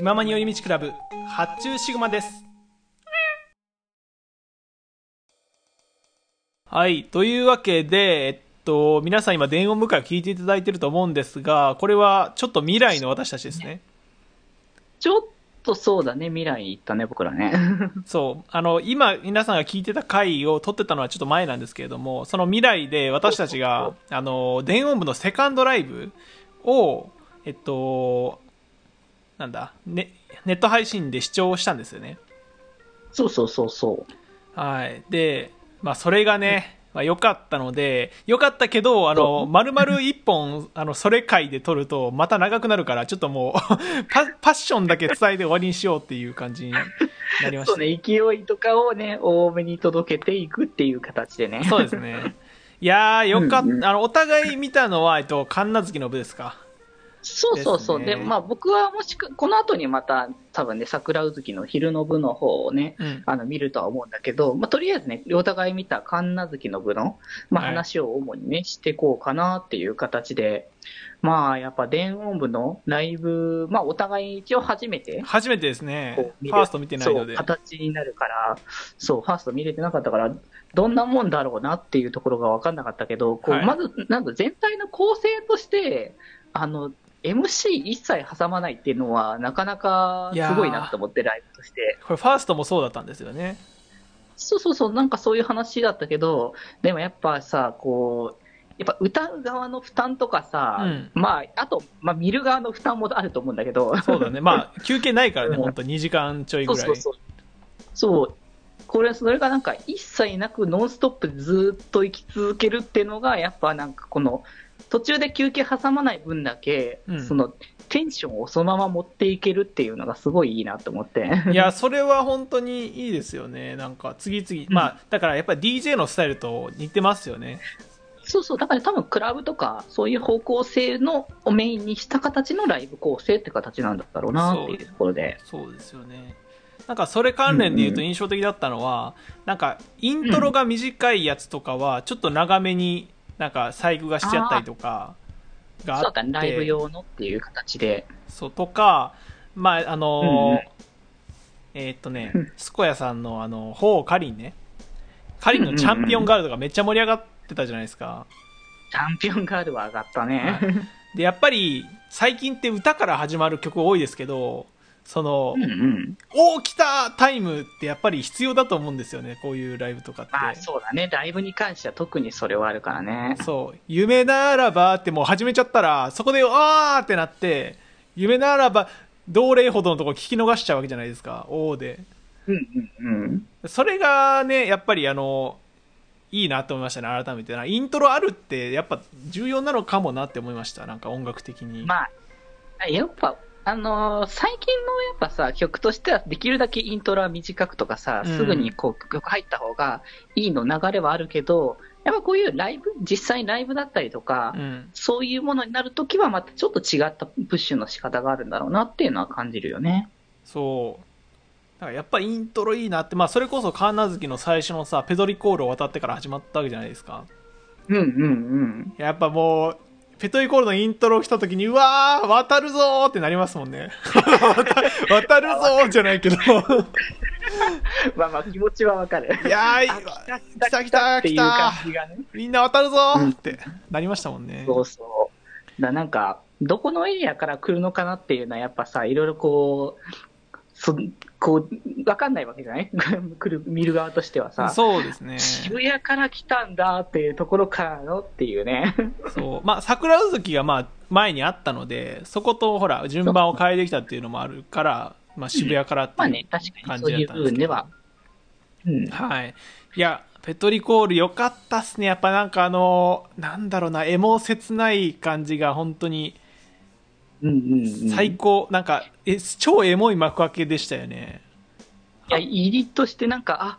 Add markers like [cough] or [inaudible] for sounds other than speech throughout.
気ままに寄り道クラブ発注シグマです。はいというわけでえっと皆さん今電音部会を聞いていただいていると思うんですがこれはちょっと未来の私たちですね。ちょっとそうだね、未来に行ったね、僕らね。[laughs] そう。あの今皆さんが聞いてた回を撮ってたのはちょっと前なんですけれどもその未来で私たちがあの電音部のセカンドライブをえっとなんだ、ね、ネット配信で視聴したんですよねそうそうそうそう。はいでまあそれがね、まあ、良かったので良かったけどあの丸々一本 [laughs] あのそれ回で撮るとまた長くなるからちょっともう [laughs] パパッションだけ伝えて終わりにしようっていう感じになりましたそうね、勢いとかをね、多めに届けていくっていう形でね。そうですね。いやー、よかった。うんうんあの、お互い見たのは、えっと、神奈月の部ですか。そうそうそう。で,、ねまあ僕はもしく、この後にまた多分ね、桜うずきの昼の部の方をね、うん。あの見るとは思うんだけど、まあ、とりあえずね、お互い見た神奈月の部の、まあ、はい話を主にね、していこうかなっていう形で、まあ、やっぱ電音部のライブ、まあ、お互い一応初めて、初めてですね。ファースト見てないので。そう、形になるから、そう、ファースト見れてなかったから、どんなもんだろうなっていうところが分かんなかったけど、こうはいまず、なんか全体の構成として、あの、MC 一切挟まないっていうのは、なかなかすごいなと思って、ライブとして。これ、ファーストもそうだったんですよね。そうそうそう、なんかそういう話だったけど、でもやっぱさ、こう、やっぱ歌う側の負担とかさ、うんまあ、あと、まあ、見る側の負担もあると思うんだけど、そうだね。まあ、[laughs] 休憩ないからね、うんほんと2時間ちょいぐらい。そうそうそう。そう。これ、それがなんか一切なくノンストップでずっと生き続けるっていうのが、やっぱなんかこの、途中で休憩挟まない分だけ、うんその、テンションをそのまま持っていけるっていうのがすごいいいなと思って。いや、それは本当にいいですよね。なんか、次々。まあ、だからやっぱり DJ のスタイルと似てますよね。そうそう、だから多分クラブとか、そういう方向性のをメインにした形のライブ構成って形なんだろうなっていうところで。そうですよね。なんかそれ関連で言うと印象的だったのは、なんかイントロが短いやつとかはちょっと長めになんか細工がしちゃったりとかがあって。そうだね、ライブ用のっていう形で。そうとかまああのーうんうん。えーっとねうん。スコヤさんのあのホーカリンねカリンのチャンピオンガールドがめっちゃ盛り上がってたじゃないですか。チャンピオンガールは上がったね。でやっぱり最近って歌から始まる曲多いですけどその、うんうん。おー来たタイムってやっぱり必要だと思うんですよねこういうライブとかって、まあそうだね、ライブに関しては特にそれはあるからね。そう夢ならばってもう始めちゃったらそこであーってなって夢ならば同齢ほどのとこ聞き逃しちゃうわけじゃないですかおーでうんうんうん。それがねやっぱりあのいいなと思いましたね改めてなイントロあるってやっぱ重要なのかもなって思いましたなんか音楽的に、まあ、やっぱ、あのー最近のやっぱさ、曲としてはできるだけイントロは短くとかさ、うんすぐにこう曲入った方がいいの流れはあるけど、やっぱこういうライブ、実際にライブだったりとか、うんそういうものになるときはまたちょっと違ったプッシュの仕方があるんだろうなっていうのは感じるよね。そうだからやっぱイントロいいなってまあそれこそ神奈月の最初のさペドリコールを渡ってから始まったわけじゃないですかうんうんうん。やっぱもう、ペトリコールのイントロ来た時に、うわー、渡るぞーってなりますもんね。[laughs] 渡るぞーじゃないけど。[laughs] まあまあ気持ちはわかる。いやー、あ来た来たっていう来た感じがね。みんな渡るぞーってなりましたもんね。そうそう。だなんか、どこのエリアから来るのかなっていうのは、やっぱさ、いろいろこう、そこう、わかんないわけじゃない？[laughs] 来る、見る側としてはさ、そうですね。渋谷から来たんだっていうところからのっていうね。そう。まあ、桜うずきがまあ、前にあったので、そことほら、順番を変えてきたっていうのもあるから、まあ、渋谷からっていうまあね、確かに感そういうじだったんですけど。部分では。うん。はい。いや、ペトリコール良かったっすね。やっぱなんかあの、なんだろうな、エモ切ない感じが本当にうんうんうん。最高。なんか、え、超エモい幕開けでしたよね。いや、入りとしてなんか、あ、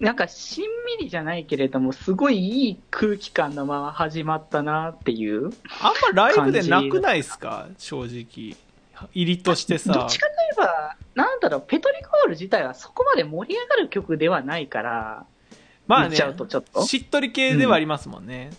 なんかしんみりじゃないけれども、すごいいい空気感のまま始まったなっていう。あんまライブでなくないっすか？正直。入りとしてどさっ。ちかといえば、なんだろう、ペトリコール自体はそこまで盛り上がる曲ではないから、まあねちゃうとちょっと。しっとり系ではありますもんね。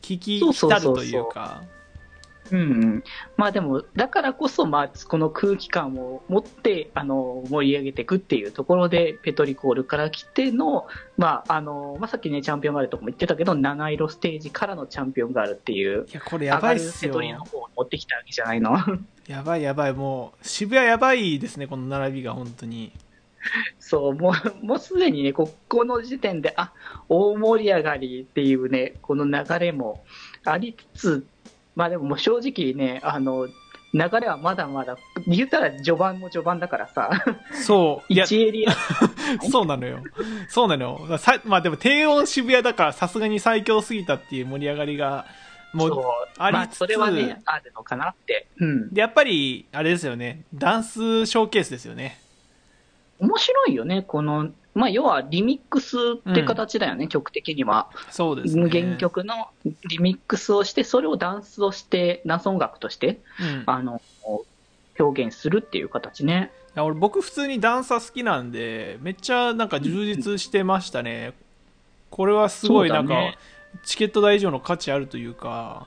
聞きそうそう浸るそうそうというか。うんうん。まあでも、だからこそ、まあ、この空気感を持って、あの、盛り上げていくっていうところで、ペトリコールから来ての、まあ、あの、まあさっきね、チャンピオンガールとかも言ってたけど、七色ステージからのチャンピオンガールっていう、いや、これやばいっすよペト。リの方を持ってきたわけじゃないの。[laughs] やばいやばい、もう、渋谷やばいですね、この並びが、本当に。そう、もう、もうすでにね、ここの時点で、あ、大盛り上がりっていうね、この流れもありつつ、まあでももう正直ね、あの、流れはまだまだ、言ったら序盤も序盤だからさ、そう。いや、1エリア、[laughs] そうなのよ。そうなのよ。さまあでも低温渋谷だからさすがに最強すぎたっていう盛り上がりが、もそうう、ありまあつつ、それはね、あるのかなって。うん。で、やっぱり、あれですよね。ダンスショーケースですよね。面白いよね、この、まあ要はリミックスって形だよね、曲的には。そうですね。原曲のリミックスをして、それをダンスをして、ダンス音楽として、うん。いあの、表現するっていう形ね。や俺僕普通にダンサー好きなんで、めっちゃなんか充実してましたね。これはすごいなんか、ねチケット代以上の価値あるというか、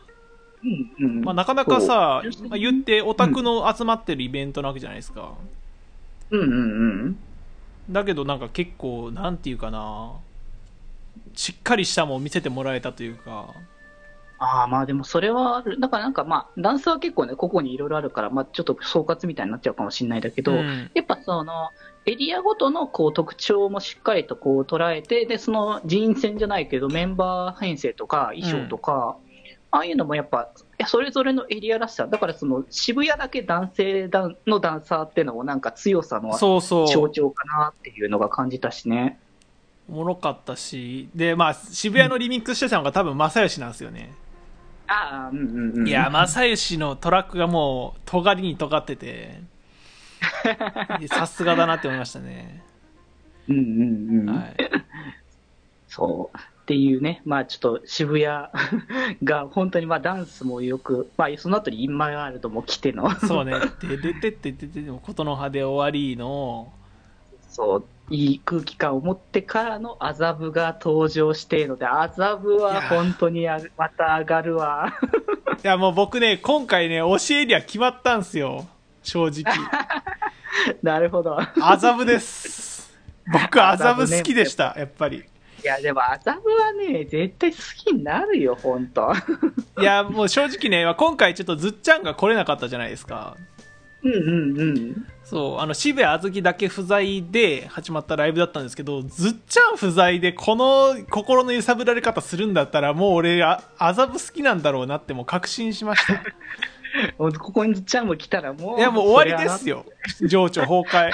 うんうん。まあ、なかなかさまあ、言ってオタクの集まってるイベントなわけじゃないですか。うんうんうん。だけどなんか結構、なんていうかな、しっかりしたもんを見せてもらえたというか、ああ、まあでもそれは。だからなんかまあ、ダンスは結構ね、個々にいろいろあるから、まあちょっと総括みたいになっちゃうかもしれないだけど、うん。やっぱその、エリアごとのこう特徴もしっかりとこう捉えて、で、その人員戦じゃないけど、メンバー編成とか衣装とか、ああいうのもやっぱ、それぞれのエリアらしさ、だからその渋谷だけ男性のダンサーっていうのもなんか強さの。象徴かなっていうのが感じたしね。おもろかったし、で、まあ、渋谷のリミックスしてたのが多分正義なんですよね。ああ、うんうんうん。いや、正義のトラックがもう、尖りに尖ってて、[laughs] さすがだなって思いましたね。うんうんうん。はい。[laughs] そう。っていうね、まあちょっと渋谷 [laughs] が本当にまあダンスもよく、まあその後にインマイワールドも来ての、そうね。で、でてっててて、でも、ことの葉で終わりの、そう、いい空気感を持ってからの麻布が登場しているので、麻布は本当にあまた上がるわ。いや、もう僕ね、今回ね、推しエリア決まったんすよ。正直。なるほど。麻布です。僕、麻布好きでした、やっぱり。いや、でも麻布はね、絶対好きになるよ、本当。[laughs] いや、もう正直ね、今回ちょっとずっちゃんが来れなかったじゃないですか。うんうんうん。そう、あの、渋谷あずきだけ不在で始まったライブだったんですけど、ずっちゃん不在でこの心の揺さぶられ方するんだったら、もう俺、あ麻布好きなんだろうなってもう確信しました。[laughs] いここにずっちゃんも来たらもう。や、もう終わりですよ。情緒崩壊。い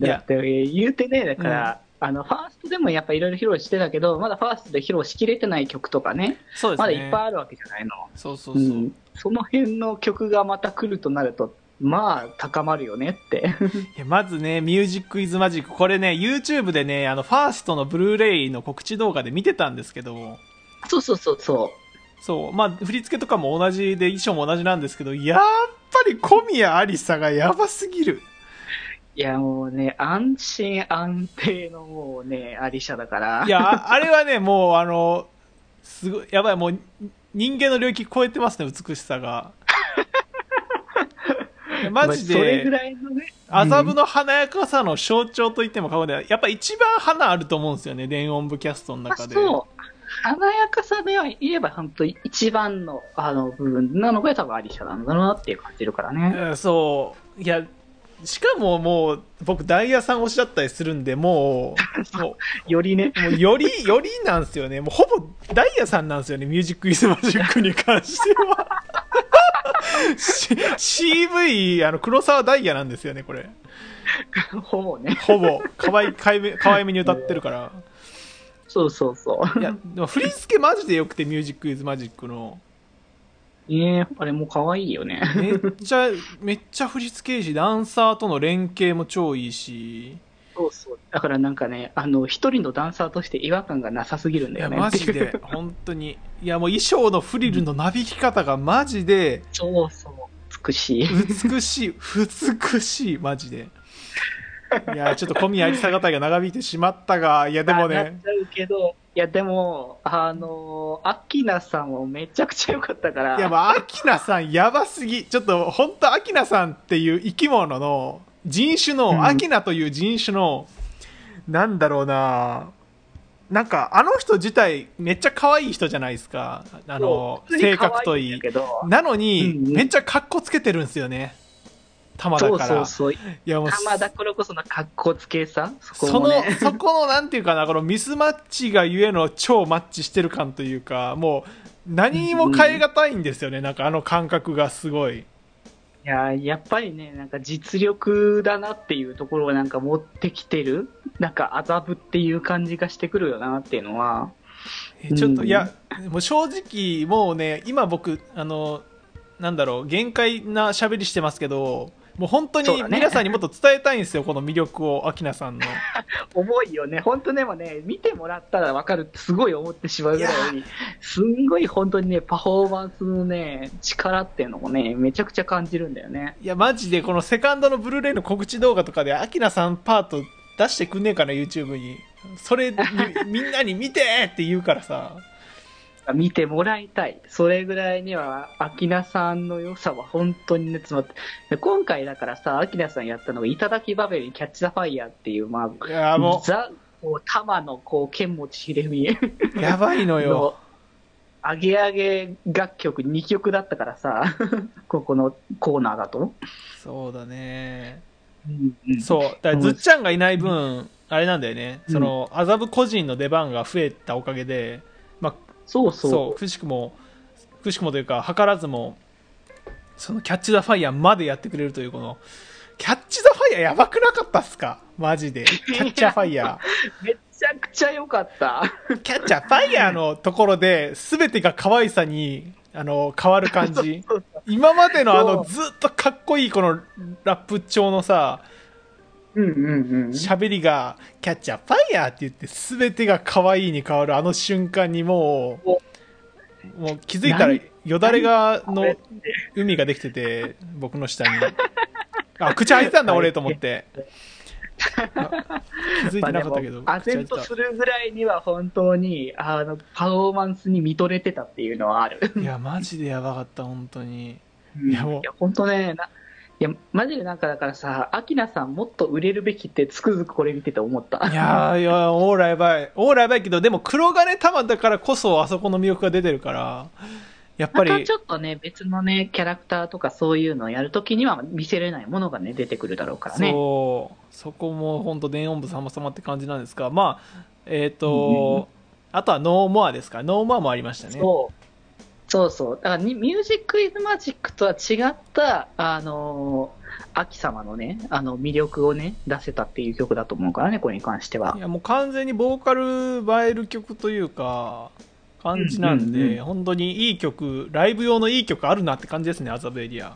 [laughs] やだって言うてね、だから、あの、ファーストでもやっぱいろいろ披露してたけど、まだファーストで披露しきれてない曲とかね、そうですね。まだいっぱいあるわけじゃないの。そうそうそう。ん。その辺の曲がまた来るとなると、まあ、高まるよねって。[laughs] いやまずね、ミュージックイズマジック。これね、YouTube でね、あの、ファーストのブルーレイの告知動画で見てたんですけど、そうそうそうそそう、まあ、振り付けとかも同じで、衣装も同じなんですけど、やっぱり小宮ありさがやばすぎる。う。いや、もうね、安心安定のもうね、アリシャだから。いや、ああれはね、もう、あの、すごい、やばい、もう、人間の領域超えてますね、美しさが。[laughs] マジまあそれぐで、らいのね。麻布の華やかさの象徴と言っても過言ではないやっぱ一番花あると思うんですよね、電音部キャストのまあ、中で。そう。華やかさでは言えば、本当一番の、あの、部分なのが多分アリシャなんだなっていう感じるからね。うんそう。いや、しかももう、僕、ダイヤさん推しだったりするんで、もう、も [laughs] よりね。う、もうより、よりなんですよね。もうほぼ、ダイヤさんなんですよね、ミュージックイズマジックに関しては。[laughs] C- CV、あの、黒沢ダイヤなんですよね、これ。[laughs] ほぼね。ほぼ、かわい、かいめ、かわいめに歌ってるから。そうそうそう。いや、でも振り付けマジで良くて、ミュージックイズマジックの。ねあれも可愛いよね。めっちゃ、めっちゃ振り付けいいし、ダンサーとの連携も超いいし。そうそう。だからなんかね、あの、一人のダンサーとして違和感がなさすぎるんだよね。マジで、本当に。いや、もう衣装のフリルのなびき方がマジで、そうそう。美しい。美しい、美しい、マジで。いや、ちょっと小宮有沙語りが長引いてしまったが、いや、でもまあなっね、ちゃうけど、いや、でも、あのー、アキナさんもめちゃくちゃ良かったから。いや、まあ、アキナさんやばすぎ。ちょっと、本当アキナさんっていう生き物の、人種の、うんアキナという人種の、なんだろうななんか、あの人自体、めっちゃ可愛い人じゃないですか。あの、性格といい。なのに、うんうんめっちゃ格好つけてるんですよね。玉だそうから。そうそう。いやもう、玉だからこその格好つけさ、そこそのそこの、なんていうかな、このミスマッチがゆえの超マッチしてる感というか、もう、何にも変え難いんですよね、なんかあの感覚がすごい。いや、やっぱりね、なんか実力だなっていうところをなんか持ってきてる、なんか麻布っていう感じがしてくるよなっていうのは、えちょっと、うんいや、もう正直、もうね、今僕、あの、なんだろう、限界な喋りしてますけど、もう本当に皆さんにもっと伝えたいんですよ、[laughs] この魅力を、アキナさんの。重いよね。本当でもね、見てもらったらわかるってすごい思ってしまうぐらい、すんごい本当にね、パフォーマンスのね、力っていうのもね、めちゃくちゃ感じるんだよね。いや、マジで、このセカンドのブルーレイの告知動画とかで、アキナさんパート出してくんねえかな、YouTube に。それに、み [laughs] んなに見てって言うからさ。見てもらいたい。それぐらいには、アキナさんの良さは本当にね、詰まって。で今回だからさ、アキナさんやったのが、いただきバベルにキャッチ・ザ・ファイヤーっていう、まあ、いや、もザ、こう、玉の、こう、剣持ちひれみう、やばいのよ。[laughs] の、上げ上げ楽曲2曲だったからさ、[laughs] ここのコーナーだと。そうだね。うんうんそう。だから、ずっちゃんがいない分、あれなんだよね。うんその、麻布個人の出番が増えたおかげで、まあ、そうそう。くしくも、くしくもというか、図らずも、その、キャッチ・ザ・ファイヤーまでやってくれるという、この、キャッチ・ザ・ファイヤーやばくなかったっすか？マジで。キャッチャーファイヤめちゃくちゃ良かった。ー。キャッチャーファイヤーのところで、すべてが可愛さに、あの、変わる感じ。[laughs] 今までのあの、そずっとかっこいいこのラップ調のさ。喋りが、キャッチャーファイヤーって言って、すべてが可愛いに変わるあの瞬間にもう、もう気づいたらよだれが、の海ができてて、僕の下に。あ、口開いてたんだ俺と思って。あ気づいてなかったけど、まあでも唖然と口開いてするぐらいには本当に、あの、パフォーマンスに見とれてたっていうのはある。た。いや、マジでやばかった、本当に。いやもう本当ね、ないや、マジでなんかだからさ、アキナさんもっと売れるべきってつくづくこれ見てて思った。いやー、いや、オーラやばい。オーラやばいけど、でも黒金玉だからこそ、あそこの魅力が出てるから、やっぱりまたち、ょっとね、別のね、キャラクターとかそういうのをやるときには見せれないものがね、出てくるだろうからね。そう、そこも本当電音部様様って感じなんですが、まあ、えっ、と、うんうんあとはノーモアですか。ノーモアもありましたね。そう。そうそう。だからに、ミュージックイズマジックとは違った、あのー、秋様のね、あの、魅力をね、出せたっていう曲だと思うからね、これに関してはいや、もう完全にボーカル映える曲というか、感じなんで、うんうんうん本当にいい曲、ライブ用のいい曲あるなって感じですね、アザブエリア。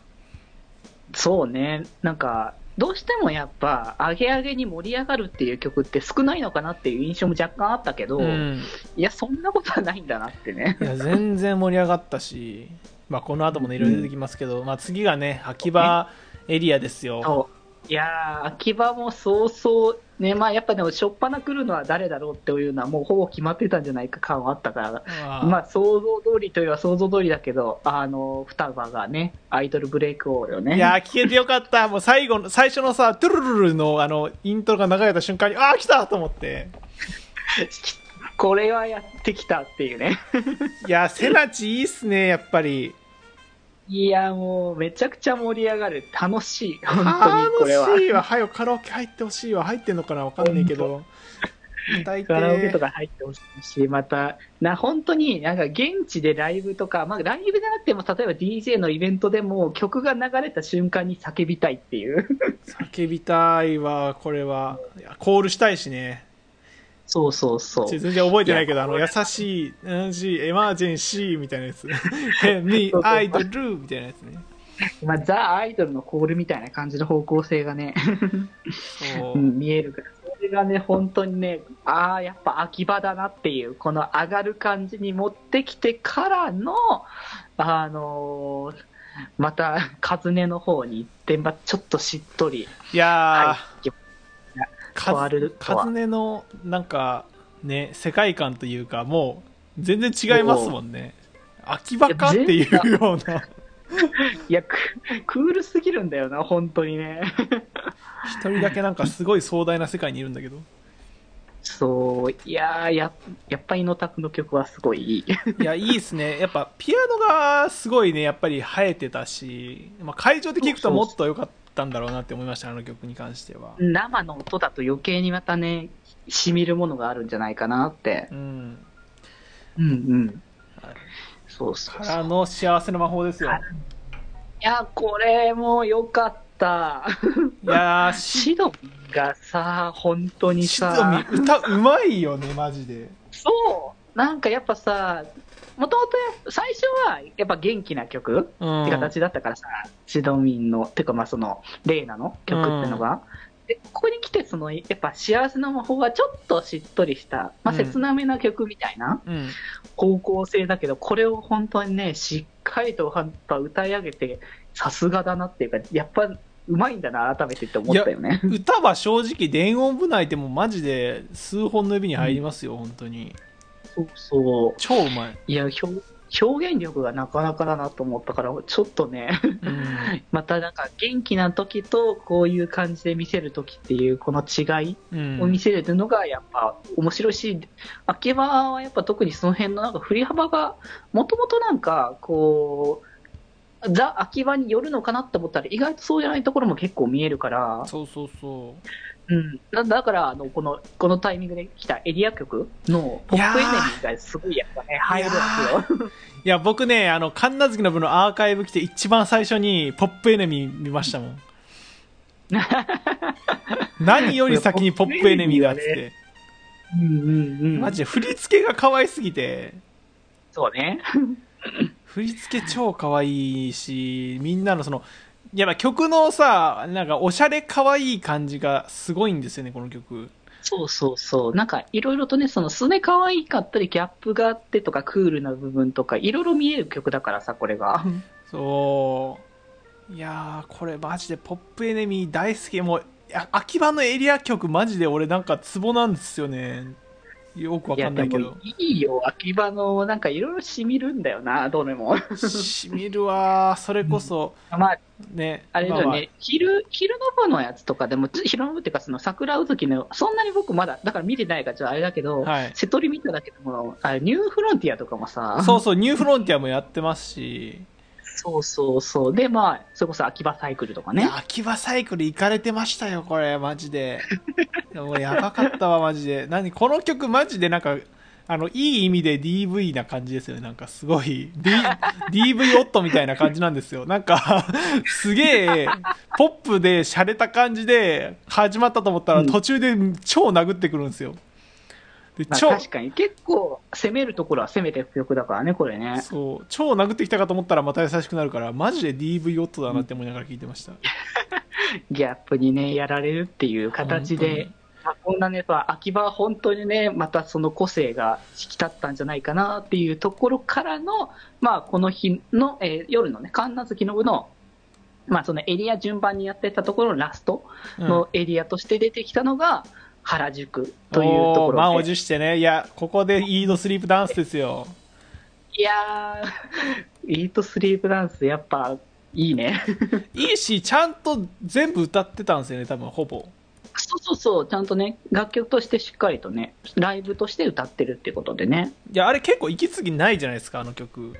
そうね。なんか、どうしてもやっぱ、上げ上げに盛り上がるっていう曲って少ないのかなっていう印象も若干あったけど、うん。いや、そんなことはないんだなってね。いや、全然盛り上がったし、まあ、この後もね、いろいろ出てきますけど、まあ、次がね、秋葉エリアですよ。いやー、秋葉もそうそう、ね、まあやっぱでも、しょっぱな来るのは誰だろうっていうのは、もうほぼ決まってたんじゃないか感はあったから、まあまあ想像通りといえば想像通りだけど、あの、双葉がね、アイドルブレイク王よね。いやー、聞けてよかった。もう最後の、最初のさ、トゥルルルの、あの、イントロが流れた瞬間に、あー、来たと思って。[laughs] これはやってきたっていうね。[laughs] いやー、セナチいいっすね、やっぱり。いや、もう、めちゃくちゃ盛り上がる。楽しい。[laughs] 本当に、これは。楽しいわ。はよ、カラオケ入ってほしいわ。入ってんのかな？わかんないけど。[laughs] 大カラオケと抵、か入ってほしいし、また、な、本当になんか現地でライブとか、まあライブじゃなくても、例えば DJ のイベントでも曲が流れた瞬間に叫びたいっていう。叫びたいわ、これは。コールしたいしね。そうそうそう。全然覚えてないけど、あの、優しい、優しい、エマージェンシーみたいなやつ。そう I, the do みたいなやつね。まあ、ザ・アイドルのコールみたいな感じの方向性がね、そううん見えるから、それがね、本当にね、ああ、やっぱ秋葉だなっていう、この上がる感じに持ってきてからの、あのーまた、カズネの方に行って、まあ、ちょっとしっとり、いやー、はい、カズネの、なんか、ね、世界観というか、もう、全然違いますもんね。秋葉かっていうような。いや、ク [laughs] クールすぎるんだよな、本当にね。一人だけなんかすごい壮大な世界にいるんだけど。そう、いやーや、やっぱりのタクの曲はすごいいい。いや、いいですね。やっぱ、ピアノがすごいね、やっぱり生えてたし、まあ、会場で聴くともっと良かったんだろうなって思いました、あの曲に関しては。生の音だと余計にまたね、染みるものがあるんじゃないかなって。うん。うんうん。はいそうそう。からの幸せの魔法ですよ。はいいや、これも良かった。いや [laughs] シドミがさ、本当にシドさ、ミ歌うまいよね、マジで。そう、なんかやっぱさ、もともと最初はやっぱ元気な曲うん。って形だったからさ、シドミンの、てかまあその、レイナの曲ってのが。で、ここに来て、その、やっぱ幸せの魔法はちょっとしっとりした、まあうん切なめな曲みたいなうん。方向性だけど、これを本当にね、しっかりとやっぱ歌い上げて、さすがだなっていうか、やっぱうまいんだな、改めてって思ったよね。歌は正直、電音部内でもマジで数本の指に入りますよ、本当に。そうそう。超うまい。いや、表表現力がなかなかだなと思ったから、ちょっとね、うん。[laughs] またなんか元気な時とこういう感じで見せる時っていうこの違いうんを見せれるのがやっぱ面白いし、秋葉はやっぱ特にその辺のなんか振り幅がもともとなんかこう、ザ・秋葉によるのかなって思ったら意外とそうじゃないところも結構見えるから、そうそうそうん、だだからあのこのこのタイミングで来たエリア曲のポップエネミーがすごいやっぱね、入るんですよ。う。いや、僕ね、あの、神奈月の部のアーカイブ来て一番最初にポップエネミー見ましたもん。[laughs] 何より先にポップエネミーだっつって。うんうんうん。マジで振り付けが可愛すぎて、そうね。振り付け超可愛いし、みんなのその、やっぱ曲のさ、なんかおしゃれ可愛い感じがすごいんですよね、この曲。そうそうそう。なんか、いろいろとね、その、すね可愛かったり、ギャップがあってとか、クールな部分とか、いろいろ見える曲だからさ、これが。そう。いやー、これマジでポップエネミー大好き。もう、秋葉のエリア曲マジで俺なんかツボなんですよね。よくわかんないけども。、いいよ。秋葉の、なんか、いろいろ染みるんだよな、どれも。しみるわー、それこそ、まあ、ね。あれだよね、まあま昼、昼の部のやつとかでも、つ昼の部っていうか、その桜うずきの、そんなに僕まだ、だから見てないからちょっとあれだけど、あはい。瀬戸り見ただけでも、あニューフロンティアとかもさ、そうそう、ニューフロンティアもやってますし、そうそうそう。で、まあ、それこそ秋葉サイクルとかね。秋葉サイクル行かれてましたよ、これ、マジで。[laughs] もうやばかったわ、マジで。何この曲、マジでなんか、あの、いい意味で DV な感じですよね。なんかすごい、D、[laughs] DV 夫みたいな感じなんですよ。なんか、[laughs] すげえ、ポップで洒落た感じで始まったと思ったら、うん途中で超殴ってくるんですよ。確かに結構攻めるところは攻めていく曲だからね、これね。そう、超殴ってきたかと思ったらまた優しくなるから、マジで DV 夫だなって思いながら聞いてました。[laughs] ギャップにね、やられるっていう形で、まあ、こんなね、まあ秋葉は本当にね、またその個性が引き立ったんじゃないかなっていうところからの、まあ、この日の、えー夜のね、神奈月の部の、まあ、そのエリア順番にやってたところのラストうんのエリアとして出てきたのが、原宿というとこおー満をろで。持してね。いや、ここでイードスリープダンスですよ。いやー、[laughs] イートスリープダンス、やっぱ、いいね。[laughs] いいし、ちゃんと全部歌ってたんですよね、多分、ほぼ。そうそうそう、ちゃんとね、楽曲としてしっかりとね、ライブとして歌ってるってことでね。いや、あれ結構息継ぎないじゃないですか、あの曲。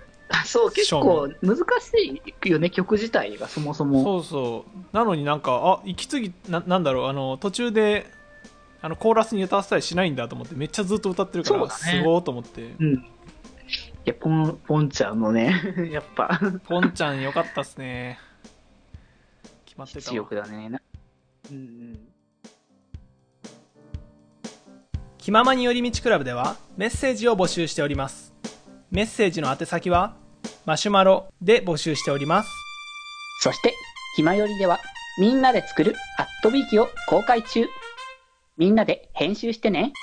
そう、結構難しいよね、曲自体がそもそも。そうそう。なのになんか、あ、息継ぎ、ななんだろう、あの、途中で、あの、コーラスに歌わせたりしないんだと思って、めっちゃずっと歌ってるから、すごーと思って。うん。いや、ポン、ポンちゃんのね、[laughs] やっぱ、ポンちゃんよかったっすね。決まってた実わ。力だね。なうんうん。気ままに寄り道クラブではメッセージを募集しております。メッセージの宛先はマシュマロで募集しております。そして、ひまよりでは、みんなで作るアットビーキを公開中。みんなで編集してね。